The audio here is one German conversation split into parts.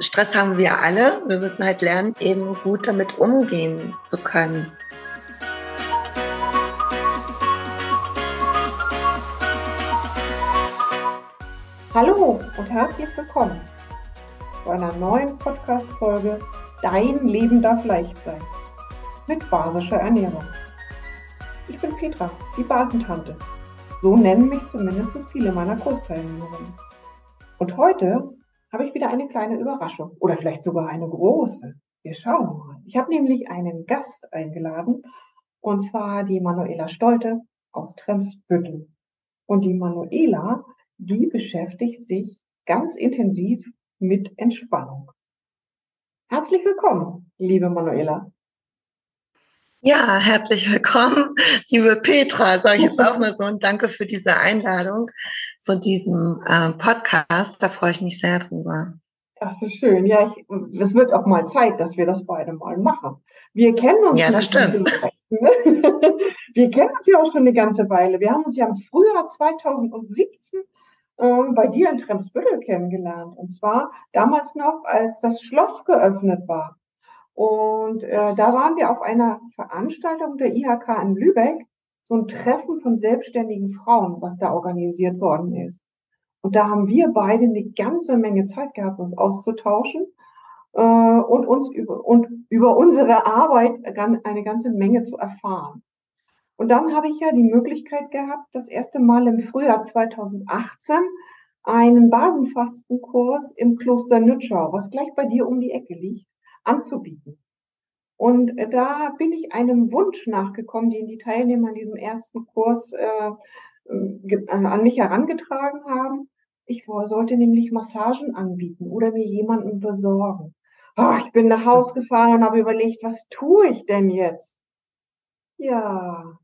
Stress haben wir alle. Wir müssen halt lernen, eben gut damit umgehen zu können. Hallo und herzlich willkommen zu einer neuen Podcast-Folge Dein Leben darf leicht sein mit basischer Ernährung. Ich bin Petra, die Basentante. So nennen mich zumindest viele meiner Kursteilnehmerinnen. Und heute habe ich wieder eine kleine Überraschung oder vielleicht sogar eine große. Wir schauen mal. Ich habe nämlich einen Gast eingeladen und zwar die Manuela Stolte aus Tremsbüttel. Und die Manuela, die beschäftigt sich ganz intensiv mit Entspannung. Herzlich willkommen, liebe Manuela. Ja, herzlich willkommen, liebe Petra, sage ich jetzt auch mal so und danke für diese Einladung zu diesem äh, Podcast. Da freue ich mich sehr drüber. Das ist schön. Ja, ich, es wird auch mal Zeit, dass wir das beide mal machen. Wir kennen uns. Ja, das stimmt. Ne? Wir kennen uns ja auch schon eine ganze Weile. Wir haben uns ja im Frühjahr 2017 äh, bei dir in Tremsbüttel kennengelernt. Und zwar damals noch, als das Schloss geöffnet war. Und äh, da waren wir auf einer Veranstaltung der IHK in Lübeck, so ein Treffen von selbstständigen Frauen, was da organisiert worden ist. Und da haben wir beide eine ganze Menge Zeit gehabt, uns auszutauschen äh, und uns über, und über unsere Arbeit eine ganze Menge zu erfahren. Und dann habe ich ja die Möglichkeit gehabt, das erste Mal im Frühjahr 2018 einen Basenfastenkurs im Kloster Nütschau, was gleich bei dir um die Ecke liegt, anzubieten. Und äh, da bin ich einem Wunsch nachgekommen, den die Teilnehmer in diesem ersten Kurs äh, äh, an mich herangetragen haben. Ich sollte nämlich Massagen anbieten oder mir jemanden besorgen. Oh, ich bin nach Hause gefahren und habe überlegt, was tue ich denn jetzt? Ja.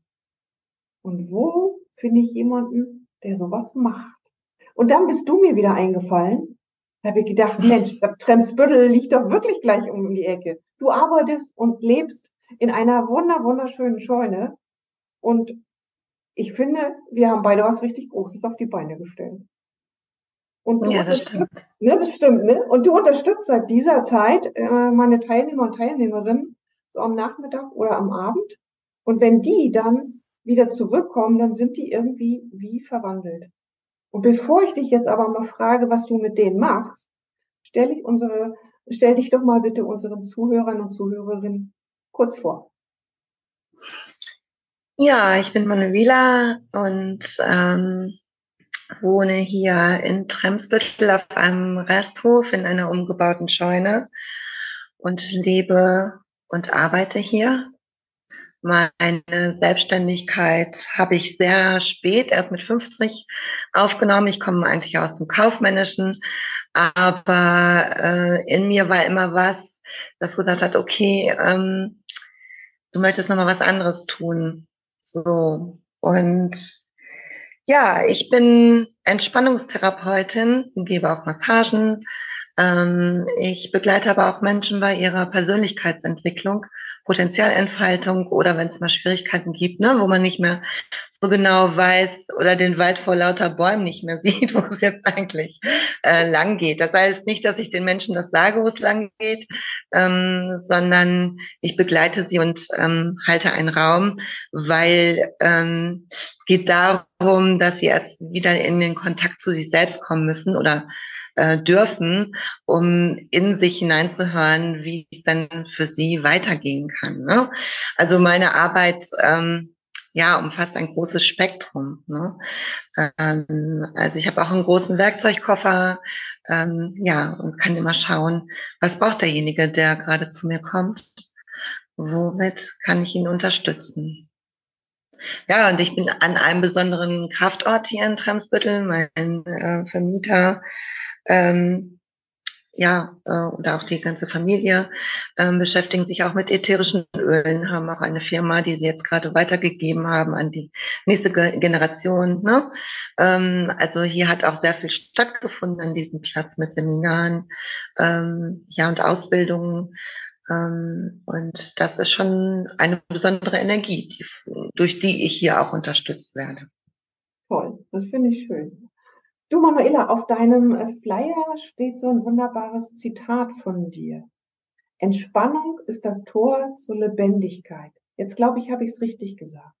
Und wo finde ich jemanden, der sowas macht? Und dann bist du mir wieder eingefallen da habe ich gedacht, Mensch, das Tremsbüttel liegt doch wirklich gleich um die Ecke. Du arbeitest und lebst in einer wunder, wunderschönen Scheune. Und ich finde, wir haben beide was richtig Großes auf die Beine gestellt. Und ja, das stimmt. Ne, das stimmt, ne? Und du unterstützt seit dieser Zeit äh, meine Teilnehmer und Teilnehmerinnen so am Nachmittag oder am Abend. Und wenn die dann wieder zurückkommen, dann sind die irgendwie wie verwandelt. Und bevor ich dich jetzt aber mal frage, was du mit denen machst, stell ich unsere, stell dich doch mal bitte unseren Zuhörern und Zuhörerinnen kurz vor. Ja, ich bin Manuela und ähm, wohne hier in Tremsbüttel auf einem Resthof in einer umgebauten Scheune und lebe und arbeite hier meine Selbstständigkeit habe ich sehr spät, erst mit 50 aufgenommen. Ich komme eigentlich aus dem Kaufmännischen, aber äh, in mir war immer was, das gesagt hat, okay, ähm, du möchtest nochmal was anderes tun. So. Und ja, ich bin Entspannungstherapeutin, gebe auch Massagen, ich begleite aber auch Menschen bei ihrer Persönlichkeitsentwicklung, Potenzialentfaltung oder wenn es mal Schwierigkeiten gibt, ne, wo man nicht mehr so genau weiß oder den Wald vor lauter Bäumen nicht mehr sieht, wo es jetzt eigentlich äh, lang geht. Das heißt nicht, dass ich den Menschen das sage, wo es lang geht, ähm, sondern ich begleite sie und ähm, halte einen Raum, weil ähm, es geht darum, dass sie erst wieder in den Kontakt zu sich selbst kommen müssen oder äh, dürfen, um in sich hineinzuhören, wie es dann für sie weitergehen kann. Ne? Also meine Arbeit ähm, ja, umfasst ein großes Spektrum. Ne? Ähm, also ich habe auch einen großen Werkzeugkoffer, ähm, ja, und kann immer schauen, was braucht derjenige, der gerade zu mir kommt, womit kann ich ihn unterstützen. Ja, und ich bin an einem besonderen Kraftort hier in Tremsbüttel. Mein äh, Vermieter ähm, ja, äh, oder auch die ganze Familie ähm, beschäftigen sich auch mit ätherischen Ölen, haben auch eine Firma, die sie jetzt gerade weitergegeben haben an die nächste Ge Generation. Ne? Ähm, also hier hat auch sehr viel stattgefunden an diesem Platz mit Seminaren, ähm, ja und Ausbildungen. Ähm, und das ist schon eine besondere Energie, die, durch die ich hier auch unterstützt werde. Toll, das finde ich schön. Du, Manuela, auf deinem äh, Flyer steht so ein wunderbares Zitat von dir. Entspannung ist das Tor zur Lebendigkeit. Jetzt glaube ich, habe ich es richtig gesagt.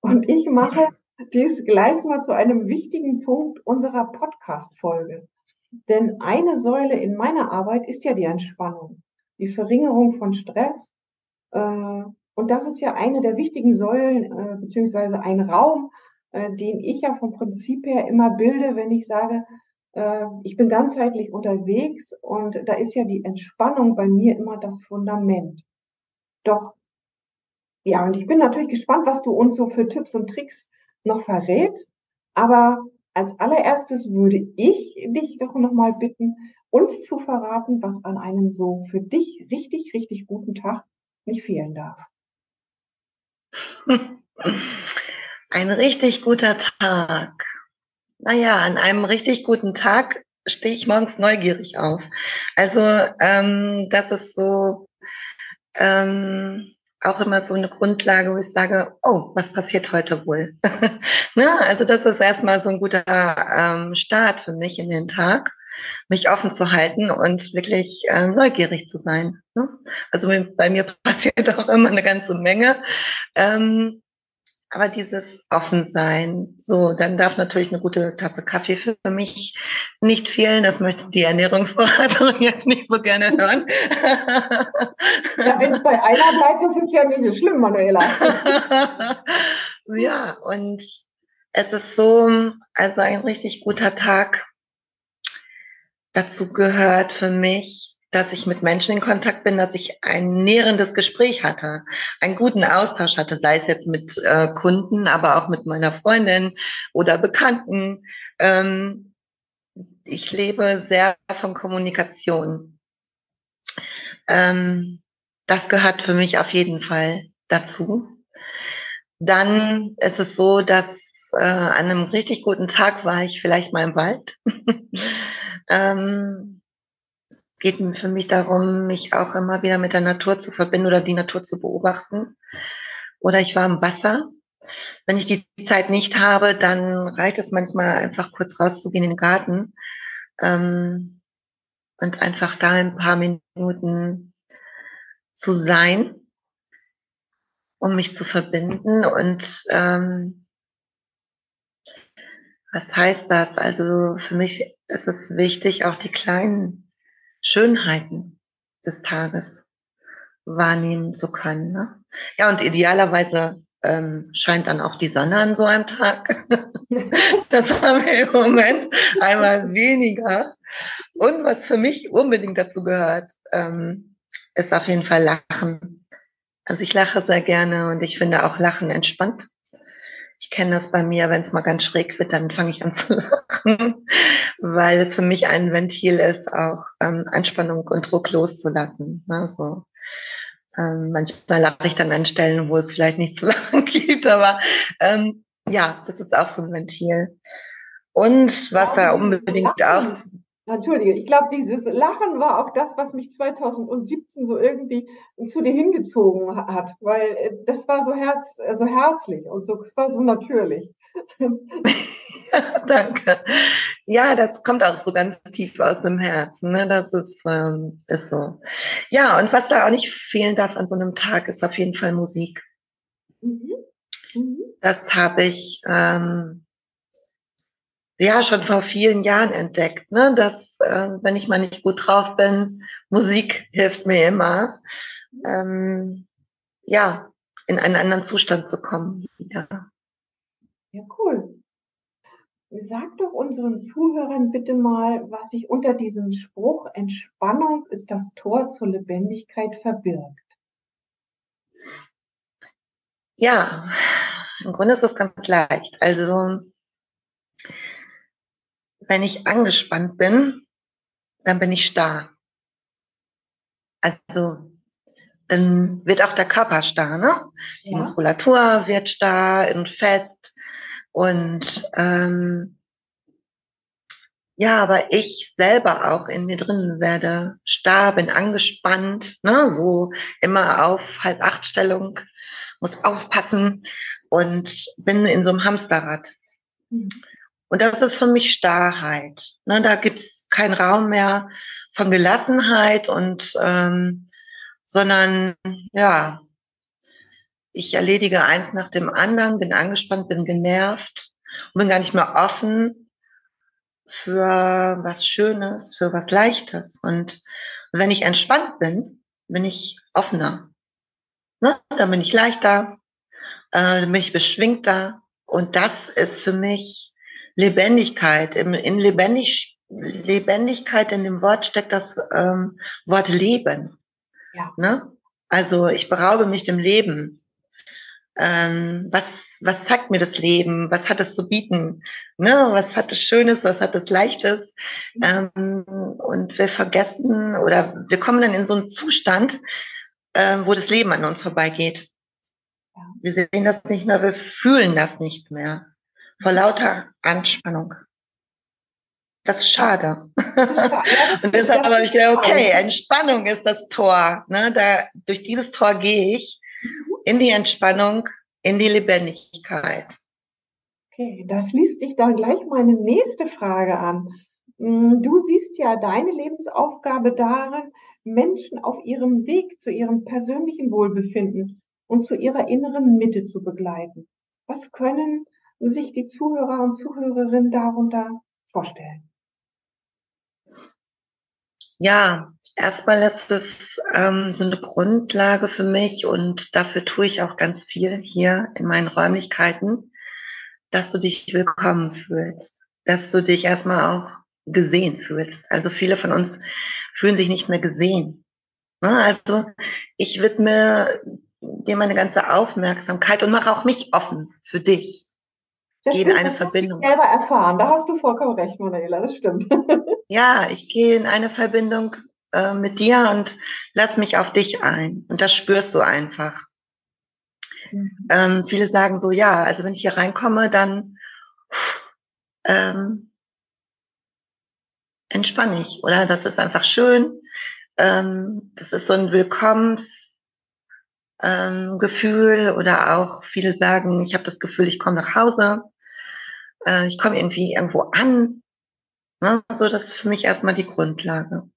Und ich mache dies gleich mal zu einem wichtigen Punkt unserer Podcast-Folge. Denn eine Säule in meiner Arbeit ist ja die Entspannung, die Verringerung von Stress. Äh, und das ist ja eine der wichtigen Säulen, äh, beziehungsweise ein Raum, äh, den ich ja vom Prinzip her immer bilde, wenn ich sage, ich bin ganzheitlich unterwegs und da ist ja die Entspannung bei mir immer das Fundament. Doch, ja, und ich bin natürlich gespannt, was du uns so für Tipps und Tricks noch verrätst. Aber als allererstes würde ich dich doch nochmal bitten, uns zu verraten, was an einem so für dich richtig, richtig guten Tag nicht fehlen darf. Ein richtig guter Tag. Naja, an einem richtig guten Tag stehe ich morgens neugierig auf. Also ähm, das ist so ähm, auch immer so eine Grundlage, wo ich sage, oh, was passiert heute wohl? ne? Also das ist erstmal so ein guter ähm, Start für mich in den Tag, mich offen zu halten und wirklich äh, neugierig zu sein. Ne? Also bei mir passiert auch immer eine ganze Menge. Ähm, aber dieses Offensein, so, dann darf natürlich eine gute Tasse Kaffee für mich nicht fehlen. Das möchte die Ernährungsberaterin jetzt nicht so gerne hören. Ja, wenn es bei einer bleibt, das ist ja nicht so schlimm, Manuela. ja, und es ist so, also ein richtig guter Tag. Dazu gehört für mich dass ich mit Menschen in Kontakt bin, dass ich ein nährendes Gespräch hatte, einen guten Austausch hatte, sei es jetzt mit äh, Kunden, aber auch mit meiner Freundin oder Bekannten. Ähm, ich lebe sehr von Kommunikation. Ähm, das gehört für mich auf jeden Fall dazu. Dann ist es so, dass äh, an einem richtig guten Tag war ich vielleicht mal im Wald. ähm, geht für mich darum, mich auch immer wieder mit der Natur zu verbinden oder die Natur zu beobachten. Oder ich war im Wasser. Wenn ich die Zeit nicht habe, dann reicht es manchmal einfach kurz rauszugehen in den Garten ähm, und einfach da ein paar Minuten zu sein, um mich zu verbinden. Und ähm, was heißt das? Also für mich ist es wichtig, auch die kleinen Schönheiten des Tages wahrnehmen zu können. Ne? Ja, und idealerweise ähm, scheint dann auch die Sonne an so einem Tag. das haben wir im Moment einmal weniger. Und was für mich unbedingt dazu gehört, ähm, ist auf jeden Fall Lachen. Also ich lache sehr gerne und ich finde auch Lachen entspannt. Ich kenne das bei mir, wenn es mal ganz schräg wird, dann fange ich an zu lachen, weil es für mich ein Ventil ist, auch ähm, Anspannung und Druck loszulassen. Ne? So. Ähm, manchmal lache ich dann an Stellen, wo es vielleicht nicht zu lachen gibt, aber ähm, ja, das ist auch so ein Ventil. Und was da unbedingt auch Entschuldige, ich glaube, dieses Lachen war auch das, was mich 2017 so irgendwie zu dir hingezogen hat, weil äh, das war so, herz, äh, so herzlich und so, es war so natürlich. Danke. Ja, das kommt auch so ganz tief aus dem Herzen. Ne? Das ist, ähm, ist so. Ja, und was da auch nicht fehlen darf an so einem Tag, ist auf jeden Fall Musik. Mhm. Mhm. Das habe ich ähm, ja schon vor vielen Jahren entdeckt, ne? dass äh, wenn ich mal nicht gut drauf bin, Musik hilft mir immer, ähm, ja, in einen anderen Zustand zu kommen. Ja, ja cool. Sag doch unseren Zuhörern bitte mal, was sich unter diesem Spruch Entspannung ist das Tor zur Lebendigkeit verbirgt. Ja, im Grunde ist es ganz leicht. Also wenn ich angespannt bin, dann bin ich starr. Also dann wird auch der Körper starr, ne? Die ja. Muskulatur wird starr und fest. Und ähm, ja, aber ich selber auch in mir drin werde starr, bin angespannt, ne? so immer auf halb acht Stellung, muss aufpassen und bin in so einem Hamsterrad. Mhm. Und das ist für mich Starrheit. Ne, da gibt's keinen Raum mehr von Gelassenheit und ähm, sondern ja, ich erledige eins nach dem anderen, bin angespannt, bin genervt und bin gar nicht mehr offen für was Schönes, für was Leichtes. Und wenn ich entspannt bin, bin ich offener. Ne? Dann bin ich leichter, äh, dann bin ich beschwingter. Und das ist für mich Lebendigkeit. In, in Lebendig, Lebendigkeit in dem Wort steckt das ähm, Wort Leben. Ja. Ne? Also ich beraube mich dem Leben. Ähm, was, was zeigt mir das Leben? Was hat es zu bieten? Ne? Was hat es Schönes? Was hat es Leichtes? Mhm. Ähm, und wir vergessen oder wir kommen dann in so einen Zustand, äh, wo das Leben an uns vorbeigeht. Ja. Wir sehen das nicht mehr, wir fühlen das nicht mehr. Vor lauter Anspannung. Das ist schade. und deshalb habe ich gedacht, okay, Entspannung ist das Tor. Ne? Da, durch dieses Tor gehe ich mhm. in die Entspannung, in die Lebendigkeit. Okay, da schließt sich dann gleich meine nächste Frage an. Mm, du siehst ja deine Lebensaufgabe darin, Menschen auf ihrem Weg zu ihrem persönlichen Wohlbefinden und zu ihrer inneren Mitte zu begleiten. Was können sich die Zuhörer und Zuhörerinnen darunter vorstellen? Ja, erstmal ist es ähm, so eine Grundlage für mich und dafür tue ich auch ganz viel hier in meinen Räumlichkeiten, dass du dich willkommen fühlst, dass du dich erstmal auch gesehen fühlst. Also viele von uns fühlen sich nicht mehr gesehen. Ne? Also ich widme dir meine ganze Aufmerksamkeit und mache auch mich offen für dich. Das gehe in eine das Verbindung. Du selber erfahren. Da hast du vollkommen recht, Manuela. Das stimmt. Ja, ich gehe in eine Verbindung äh, mit dir und lass mich auf dich ein. Und das spürst du einfach. Mhm. Ähm, viele sagen so, ja, also wenn ich hier reinkomme, dann ähm, entspanne ich. Oder das ist einfach schön. Ähm, das ist so ein Willkommensgefühl. Ähm, oder auch viele sagen, ich habe das Gefühl, ich komme nach Hause. Äh, ich komme irgendwie irgendwo an. Ne? So, das ist für mich erstmal die Grundlage.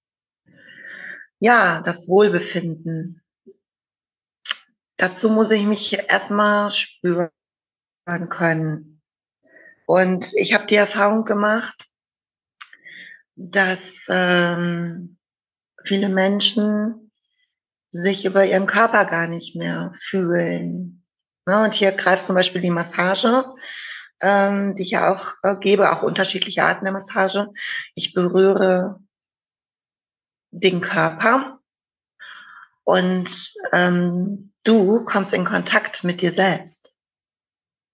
Ja, das Wohlbefinden. Dazu muss ich mich erstmal spüren können. Und ich habe die Erfahrung gemacht, dass ähm, viele Menschen sich über ihren Körper gar nicht mehr fühlen. Ne? Und hier greift zum Beispiel die Massage ähm, die ich ja auch äh, gebe, auch unterschiedliche Arten der Massage. Ich berühre den Körper und ähm, du kommst in Kontakt mit dir selbst.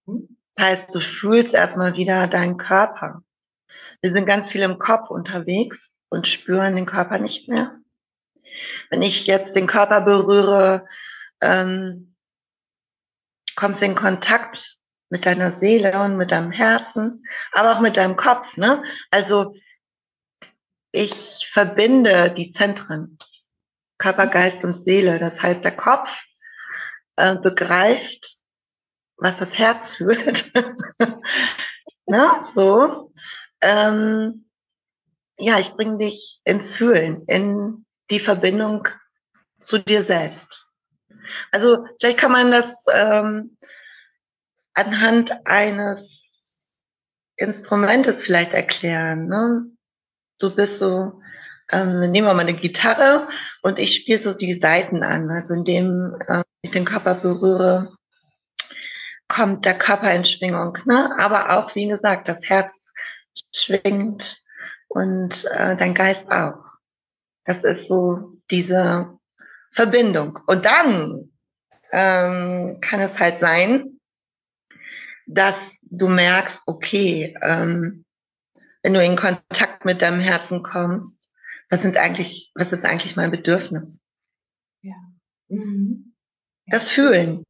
Das heißt, du fühlst erstmal wieder deinen Körper. Wir sind ganz viel im Kopf unterwegs und spüren den Körper nicht mehr. Wenn ich jetzt den Körper berühre, ähm, kommst du in Kontakt mit deiner Seele und mit deinem Herzen, aber auch mit deinem Kopf. Ne? Also ich verbinde die Zentren, Körper, Geist und Seele. Das heißt, der Kopf äh, begreift, was das Herz fühlt. ne? So. Ähm, ja, ich bringe dich ins Fühlen, in die Verbindung zu dir selbst. Also vielleicht kann man das ähm, anhand eines Instrumentes vielleicht erklären. Ne? Du bist so, ähm, nehmen wir mal eine Gitarre und ich spiele so die Seiten an. Also indem äh, ich den Körper berühre, kommt der Körper in Schwingung. Ne? Aber auch, wie gesagt, das Herz schwingt und äh, dein Geist auch. Das ist so diese Verbindung. Und dann ähm, kann es halt sein, dass du merkst, okay, ähm, wenn du in Kontakt mit deinem Herzen kommst, was sind eigentlich, was ist eigentlich mein Bedürfnis? Ja. Mhm. Das Fühlen.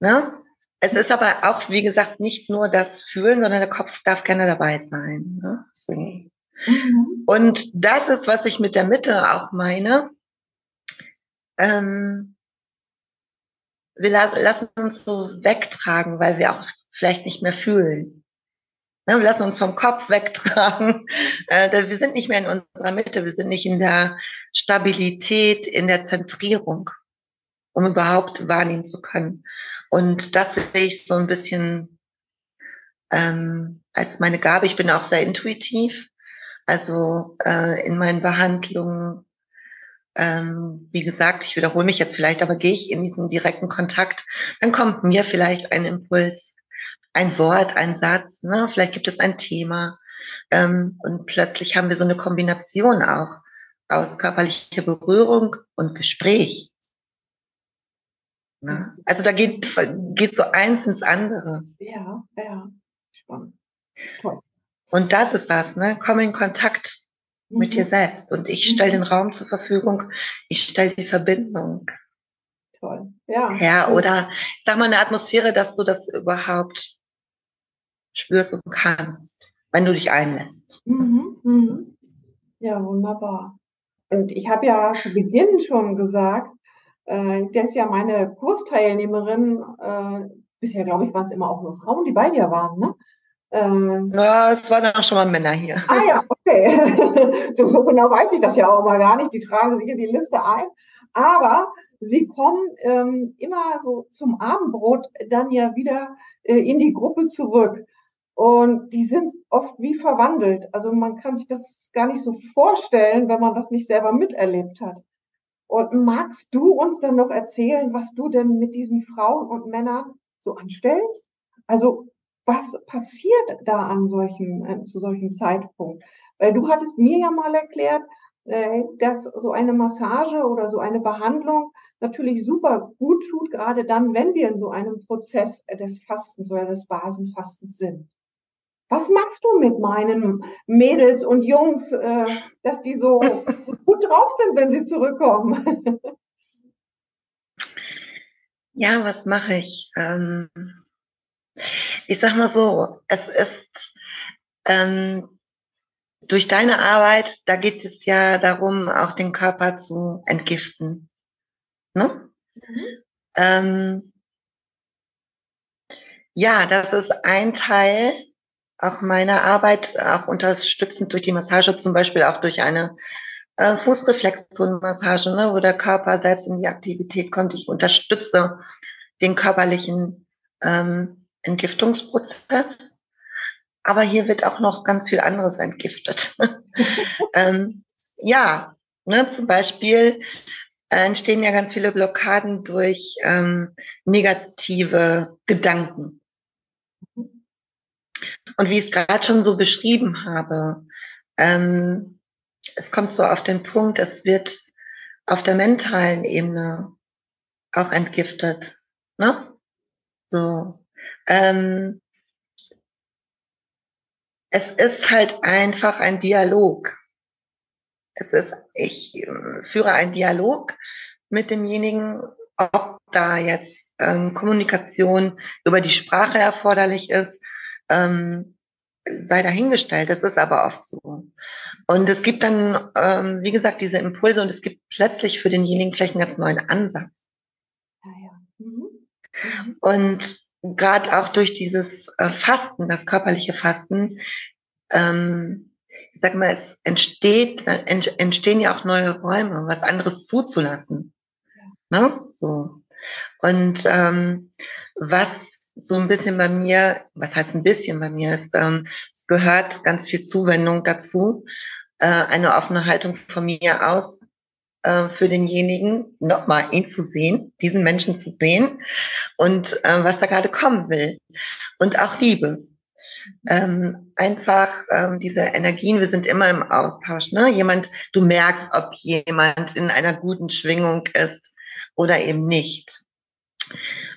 Ne? Es ist aber auch, wie gesagt, nicht nur das Fühlen, sondern der Kopf darf gerne dabei sein. Ne? So. Mhm. Und das ist, was ich mit der Mitte auch meine. Ähm, wir lassen uns so wegtragen, weil wir auch vielleicht nicht mehr fühlen. Ne, wir lassen uns vom Kopf wegtragen. Äh, wir sind nicht mehr in unserer Mitte, wir sind nicht in der Stabilität, in der Zentrierung, um überhaupt wahrnehmen zu können. Und das sehe ich so ein bisschen ähm, als meine Gabe. Ich bin auch sehr intuitiv. Also äh, in meinen Behandlungen, ähm, wie gesagt, ich wiederhole mich jetzt vielleicht, aber gehe ich in diesen direkten Kontakt, dann kommt mir vielleicht ein Impuls ein Wort, ein Satz, ne? vielleicht gibt es ein Thema. Ähm, und plötzlich haben wir so eine Kombination auch aus körperlicher Berührung und Gespräch. Ne? Also da geht, geht so eins ins andere. Ja, ja, spannend. Toll. Und das ist das, ne? Komm in Kontakt. Mit dir selbst. Und ich stelle mhm. den Raum zur Verfügung, ich stelle die Verbindung. Toll. Ja. Ja, oder ich sag mal eine Atmosphäre, dass du das überhaupt spürst und kannst, wenn du dich einlässt. Mhm, mhm. Ja, wunderbar. Und ich habe ja zu Beginn schon gesagt, äh, das ist ja meine Kursteilnehmerin, äh, bisher glaube ich, waren es immer auch nur Frauen, die bei dir waren, ne? Äh, ja, es waren auch schon mal Männer hier. Ah ja, okay. so genau weiß ich das ja auch mal gar nicht. Die tragen sich in die Liste ein. Aber sie kommen ähm, immer so zum Abendbrot dann ja wieder äh, in die Gruppe zurück. Und die sind oft wie verwandelt. Also man kann sich das gar nicht so vorstellen, wenn man das nicht selber miterlebt hat. Und magst du uns dann noch erzählen, was du denn mit diesen Frauen und Männern so anstellst? Also was passiert da an solchen, äh, zu solchem Zeitpunkt? Weil du hattest mir ja mal erklärt, äh, dass so eine Massage oder so eine Behandlung natürlich super gut tut, gerade dann, wenn wir in so einem Prozess des Fastens oder des Basenfastens sind. Was machst du mit meinen Mädels und Jungs, äh, dass die so gut drauf sind, wenn sie zurückkommen? Ja, was mache ich? Ähm, ich sag mal so, es ist ähm, durch deine Arbeit, da geht es ja darum, auch den Körper zu entgiften. Ne? Mhm. Ähm, ja, das ist ein Teil auch meine Arbeit, auch unterstützend durch die Massage, zum Beispiel auch durch eine äh, Fußreflexzonenmassage, ne, wo der Körper selbst in die Aktivität kommt. Ich unterstütze den körperlichen ähm, Entgiftungsprozess. Aber hier wird auch noch ganz viel anderes entgiftet. ähm, ja, ne, zum Beispiel äh, entstehen ja ganz viele Blockaden durch ähm, negative Gedanken. Und wie ich es gerade schon so beschrieben habe, ähm, es kommt so auf den Punkt, es wird auf der mentalen Ebene auch entgiftet. Ne? So. Ähm, es ist halt einfach ein Dialog. Es ist, ich äh, führe einen Dialog mit demjenigen, ob da jetzt ähm, Kommunikation über die Sprache erforderlich ist, ähm, sei dahingestellt. Das ist aber oft so. Und es gibt dann, ähm, wie gesagt, diese Impulse und es gibt plötzlich für denjenigen vielleicht einen ganz neuen Ansatz. Ja, ja. Mhm. Mhm. Und gerade auch durch dieses äh, Fasten, das körperliche Fasten, ähm, ich sag mal, es entsteht, entstehen ja auch neue Räume, was anderes zuzulassen. Ja. Ne? So. Und ähm, was so ein bisschen bei mir, was heißt ein bisschen bei mir, ist, ähm, es gehört ganz viel Zuwendung dazu, äh, eine offene Haltung von mir aus äh, für denjenigen, nochmal ihn zu sehen, diesen Menschen zu sehen und äh, was da gerade kommen will. Und auch Liebe. Ähm, einfach ähm, diese Energien, wir sind immer im Austausch. Ne? Jemand, du merkst, ob jemand in einer guten Schwingung ist oder eben nicht.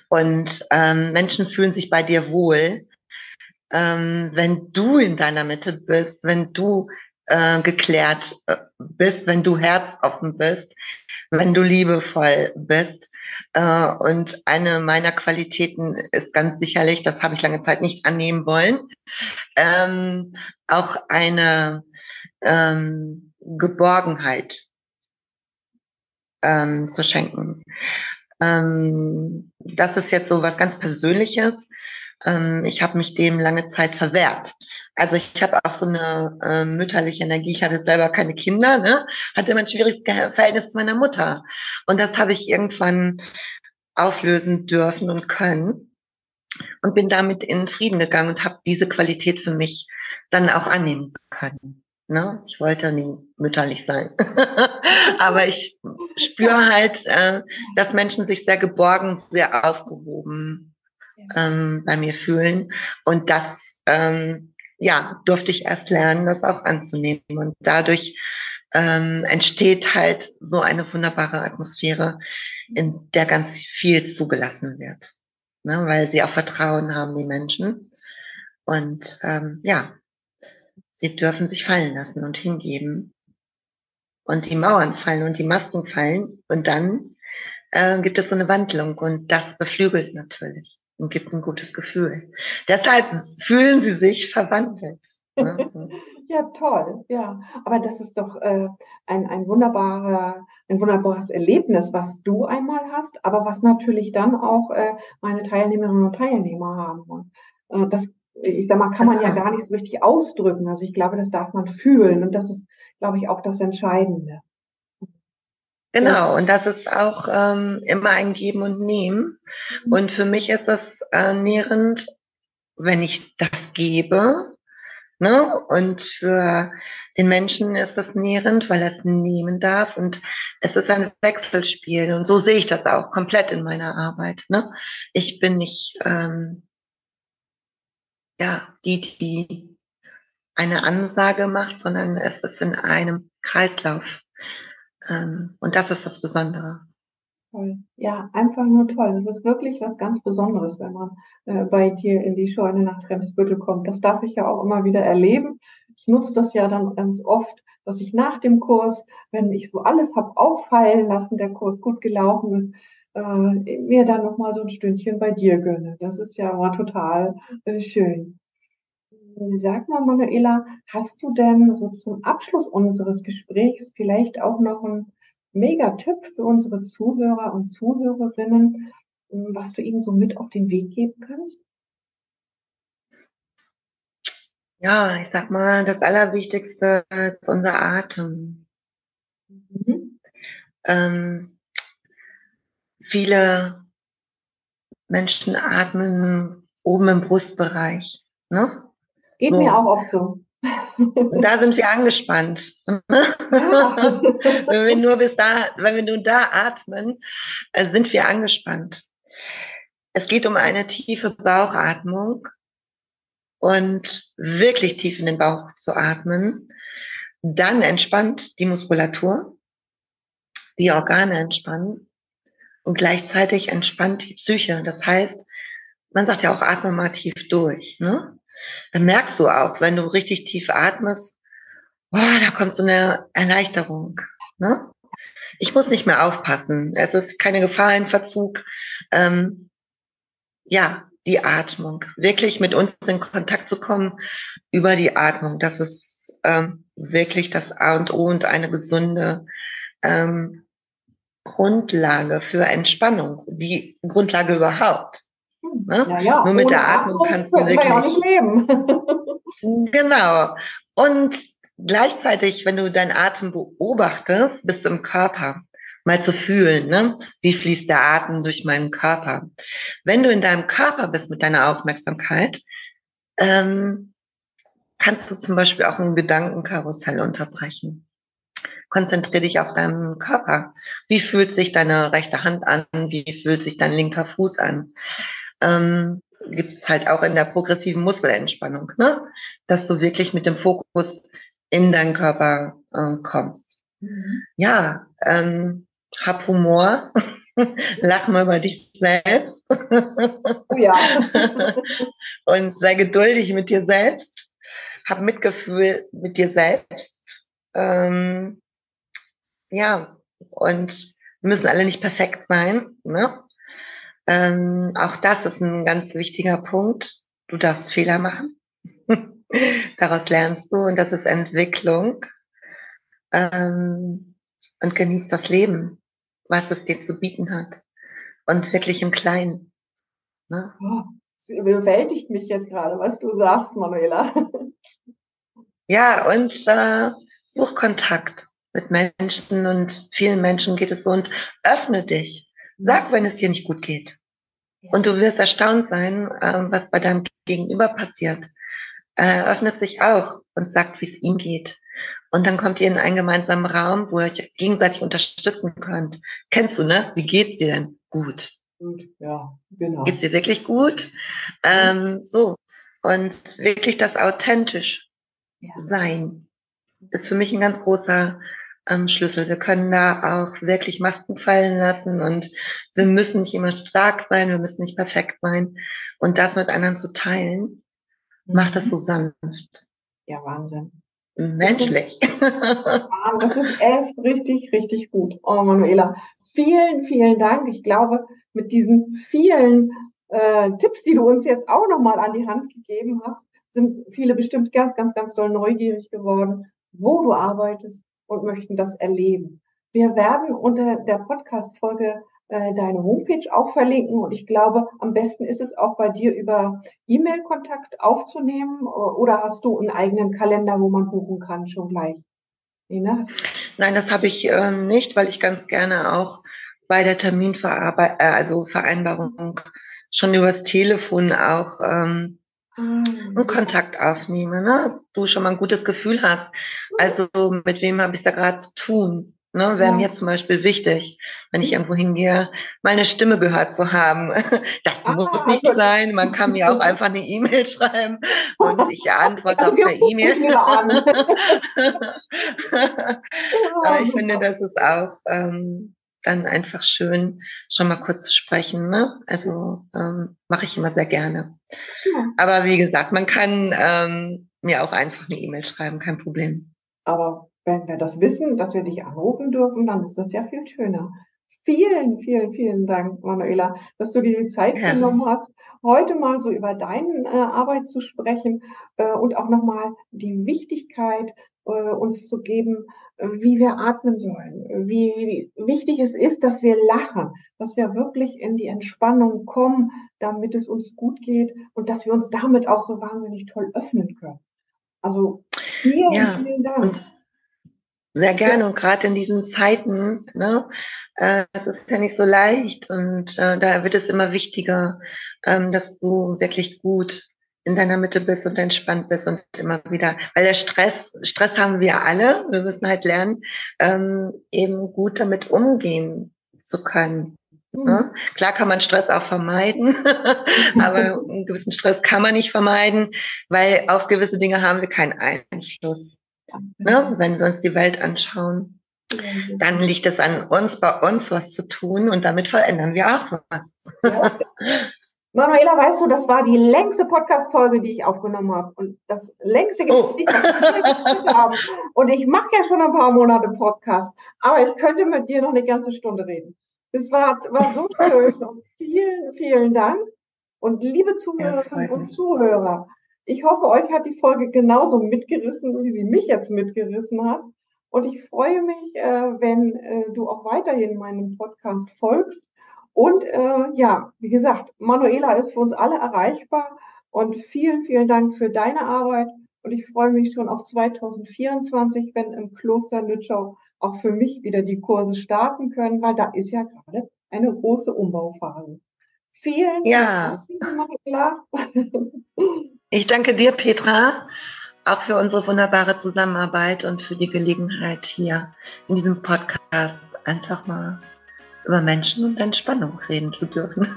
Und ähm, Menschen fühlen sich bei dir wohl, ähm, wenn du in deiner Mitte bist, wenn du äh, geklärt äh, bist, wenn du herzoffen bist, wenn du liebevoll bist. Äh, und eine meiner Qualitäten ist ganz sicherlich, das habe ich lange Zeit nicht annehmen wollen, ähm, auch eine ähm, Geborgenheit ähm, zu schenken. Ähm, das ist jetzt so was ganz Persönliches. Ähm, ich habe mich dem lange Zeit verwehrt. Also ich habe auch so eine äh, mütterliche Energie. Ich hatte selber keine Kinder, ne? hatte immer ein schwieriges Verhältnis zu meiner Mutter. Und das habe ich irgendwann auflösen dürfen und können und bin damit in Frieden gegangen und habe diese Qualität für mich dann auch annehmen können. Ne? Ich wollte nie mütterlich sein. Aber ich spüre halt, äh, dass Menschen sich sehr geborgen, sehr aufgehoben ähm, bei mir fühlen. Und das, ähm, ja, durfte ich erst lernen, das auch anzunehmen. Und dadurch ähm, entsteht halt so eine wunderbare Atmosphäre, in der ganz viel zugelassen wird. Ne? Weil sie auch Vertrauen haben, die Menschen. Und ähm, ja, Sie dürfen sich fallen lassen und hingeben. Und die Mauern fallen und die Masken fallen. Und dann äh, gibt es so eine Wandlung und das beflügelt natürlich und gibt ein gutes Gefühl. Deshalb fühlen sie sich verwandelt. Ne? ja, toll, ja. Aber das ist doch äh, ein, ein, wunderbarer, ein wunderbares Erlebnis, was du einmal hast, aber was natürlich dann auch äh, meine Teilnehmerinnen und Teilnehmer haben. Und, äh, das ich sag mal, kann man ja gar nicht so richtig ausdrücken. Also ich glaube, das darf man fühlen und das ist, glaube ich, auch das Entscheidende. Genau, und das ist auch ähm, immer ein Geben und Nehmen. Mhm. Und für mich ist das äh, nährend, wenn ich das gebe. Ne? Und für den Menschen ist das nährend, weil er es nehmen darf. Und es ist ein Wechselspiel. Und so sehe ich das auch komplett in meiner Arbeit. Ne? Ich bin nicht ähm, ja, die, die eine Ansage macht, sondern es ist in einem Kreislauf. Ähm, und das ist das Besondere. Ja, einfach nur toll. Das ist wirklich was ganz Besonderes, wenn man äh, bei dir in die Scheune nach Tremsbüttel kommt. Das darf ich ja auch immer wieder erleben. Ich nutze das ja dann ganz oft, dass ich nach dem Kurs, wenn ich so alles habe auffallen lassen, der Kurs gut gelaufen ist, äh, mir dann noch mal so ein Stündchen bei dir gönne. Das ist ja mal total äh, schön. Sag mal, Manuela, hast du denn so zum Abschluss unseres Gesprächs vielleicht auch noch einen Mega-Tipp für unsere Zuhörer und Zuhörerinnen, hm, was du ihnen so mit auf den Weg geben kannst? Ja, ich sag mal, das Allerwichtigste ist unser Atem. Mhm. Ähm, Viele Menschen atmen oben im Brustbereich. Ne? Geht so. mir auch oft so. da sind wir angespannt. Ja. wenn wir nur bis da, wenn wir nur da atmen, äh, sind wir angespannt. Es geht um eine tiefe Bauchatmung und wirklich tief in den Bauch zu atmen. Dann entspannt die Muskulatur, die Organe entspannen und gleichzeitig entspannt die Psyche. Das heißt, man sagt ja auch, atme mal tief durch. Ne? Dann merkst du auch, wenn du richtig tief atmest, boah, da kommt so eine Erleichterung. Ne? Ich muss nicht mehr aufpassen. Es ist keine Gefahr in Verzug. Ähm, ja, die Atmung. Wirklich mit uns in Kontakt zu kommen über die Atmung. Das ist ähm, wirklich das A und O und eine gesunde ähm, Grundlage für Entspannung, die Grundlage überhaupt. Ne? Ja, ja. Nur mit der Atmung, Atmung kannst du wirklich. Ja nicht leben. genau. Und gleichzeitig, wenn du deinen Atem beobachtest, bist du im Körper mal zu fühlen, ne? wie fließt der Atem durch meinen Körper. Wenn du in deinem Körper bist mit deiner Aufmerksamkeit, ähm, kannst du zum Beispiel auch ein Gedankenkarussell unterbrechen konzentriere dich auf deinen Körper. Wie fühlt sich deine rechte Hand an? Wie fühlt sich dein linker Fuß an? Ähm, Gibt es halt auch in der progressiven Muskelentspannung, ne? dass du wirklich mit dem Fokus in deinen Körper äh, kommst. Mhm. Ja, ähm, hab Humor, lach mal über dich selbst. Oh ja. Und sei geduldig mit dir selbst. Hab Mitgefühl mit dir selbst. Ähm, ja, und wir müssen alle nicht perfekt sein. Ne? Ähm, auch das ist ein ganz wichtiger Punkt. Du darfst Fehler machen. Daraus lernst du und das ist Entwicklung. Ähm, und genießt das Leben, was es dir zu bieten hat. Und wirklich im Kleinen. Ne? Oh, es überwältigt mich jetzt gerade, was du sagst, Manuela. Ja, und äh, such Kontakt mit Menschen und vielen Menschen geht es so und öffne dich. Sag, wenn es dir nicht gut geht. Und du wirst erstaunt sein, äh, was bei deinem Gegenüber passiert. Er öffnet sich auch und sagt, wie es ihm geht. Und dann kommt ihr in einen gemeinsamen Raum, wo ihr euch gegenseitig unterstützen könnt. Kennst du, ne? Wie geht's dir denn? Gut. Gut, ja, genau. Geht's dir wirklich gut? Ähm, so. Und wirklich das authentisch sein ist für mich ein ganz großer ähm, Schlüssel. Wir können da auch wirklich Masken fallen lassen und wir müssen nicht immer stark sein, wir müssen nicht perfekt sein. Und das mit anderen zu teilen, macht das so sanft. Ja, Wahnsinn. Menschlich. Das ist echt richtig, richtig gut. Oh, Manuela, vielen, vielen Dank. Ich glaube, mit diesen vielen äh, Tipps, die du uns jetzt auch nochmal an die Hand gegeben hast, sind viele bestimmt ganz, ganz, ganz doll neugierig geworden, wo du arbeitest und möchten das erleben. Wir werden unter der Podcast-Folge äh, deine Homepage auch verlinken. Und ich glaube, am besten ist es auch bei dir über E-Mail-Kontakt aufzunehmen oder hast du einen eigenen Kalender, wo man buchen kann, schon gleich? Nina, Nein, das habe ich äh, nicht, weil ich ganz gerne auch bei der Terminverarbeitung, äh, also Vereinbarung schon übers Telefon auch ähm, ah, einen Kontakt aufnehme, ne? du schon mal ein gutes Gefühl hast. Also mit wem habe ich da gerade zu tun? Ne, wäre ja. mir zum Beispiel wichtig, wenn ich irgendwo hingehe, meine Stimme gehört zu haben. Das ah, muss nicht sein. Man kann mir auch einfach eine E-Mail schreiben und ich antworte auf der E-Mail. Aber ich finde, das ist auch ähm, dann einfach schön, schon mal kurz zu sprechen. Ne? Also ähm, mache ich immer sehr gerne. Ja. Aber wie gesagt, man kann ähm, mir auch einfach eine E-Mail schreiben, kein Problem. Aber wenn wir das wissen, dass wir dich anrufen dürfen, dann ist das ja viel schöner. Vielen, vielen, vielen Dank, Manuela, dass du dir die Zeit ja. genommen hast, heute mal so über deine äh, Arbeit zu sprechen äh, und auch nochmal die Wichtigkeit äh, uns zu geben, wie wir atmen sollen, wie wichtig es ist, dass wir lachen, dass wir wirklich in die Entspannung kommen, damit es uns gut geht und dass wir uns damit auch so wahnsinnig toll öffnen können. Also vielen, ja. vielen Dank. Sehr gerne und gerade in diesen Zeiten, ne, äh, es ist ja nicht so leicht und äh, da wird es immer wichtiger, ähm, dass du wirklich gut in deiner Mitte bist und entspannt bist und immer wieder, weil der Stress, Stress haben wir alle, wir müssen halt lernen, ähm, eben gut damit umgehen zu können. Mhm. Ne? Klar kann man Stress auch vermeiden, aber einen gewissen Stress kann man nicht vermeiden, weil auf gewisse Dinge haben wir keinen Einfluss. Ne? Wenn wir uns die Welt anschauen, dann liegt es an uns, bei uns was zu tun und damit verändern wir auch was. Manuela, weißt du, das war die längste Podcast-Folge, die ich aufgenommen habe. Und das längste Gespräch, oh. haben. Und ich mache ja schon ein paar Monate Podcast, aber ich könnte mit dir noch eine ganze Stunde reden. Das war, war so schön. Und vielen, vielen Dank. Und liebe Zuhörerinnen und Zuhörer, ich hoffe, euch hat die Folge genauso mitgerissen, wie sie mich jetzt mitgerissen hat. Und ich freue mich, äh, wenn äh, du auch weiterhin meinem Podcast folgst. Und äh, ja, wie gesagt, Manuela ist für uns alle erreichbar. Und vielen, vielen Dank für deine Arbeit. Und ich freue mich schon auf 2024, wenn im Kloster Nützschau auch für mich wieder die Kurse starten können, weil da ist ja gerade eine große Umbauphase. Vielen ja. Dank, Manuela. Ich danke dir, Petra, auch für unsere wunderbare Zusammenarbeit und für die Gelegenheit hier in diesem Podcast einfach mal über Menschen und Entspannung reden zu dürfen.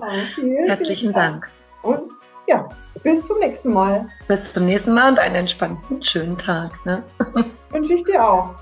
Okay, Herzlichen Dank. Und ja, bis zum nächsten Mal. Bis zum nächsten Mal und einen entspannten, schönen Tag. Ne? Wünsche ich dir auch.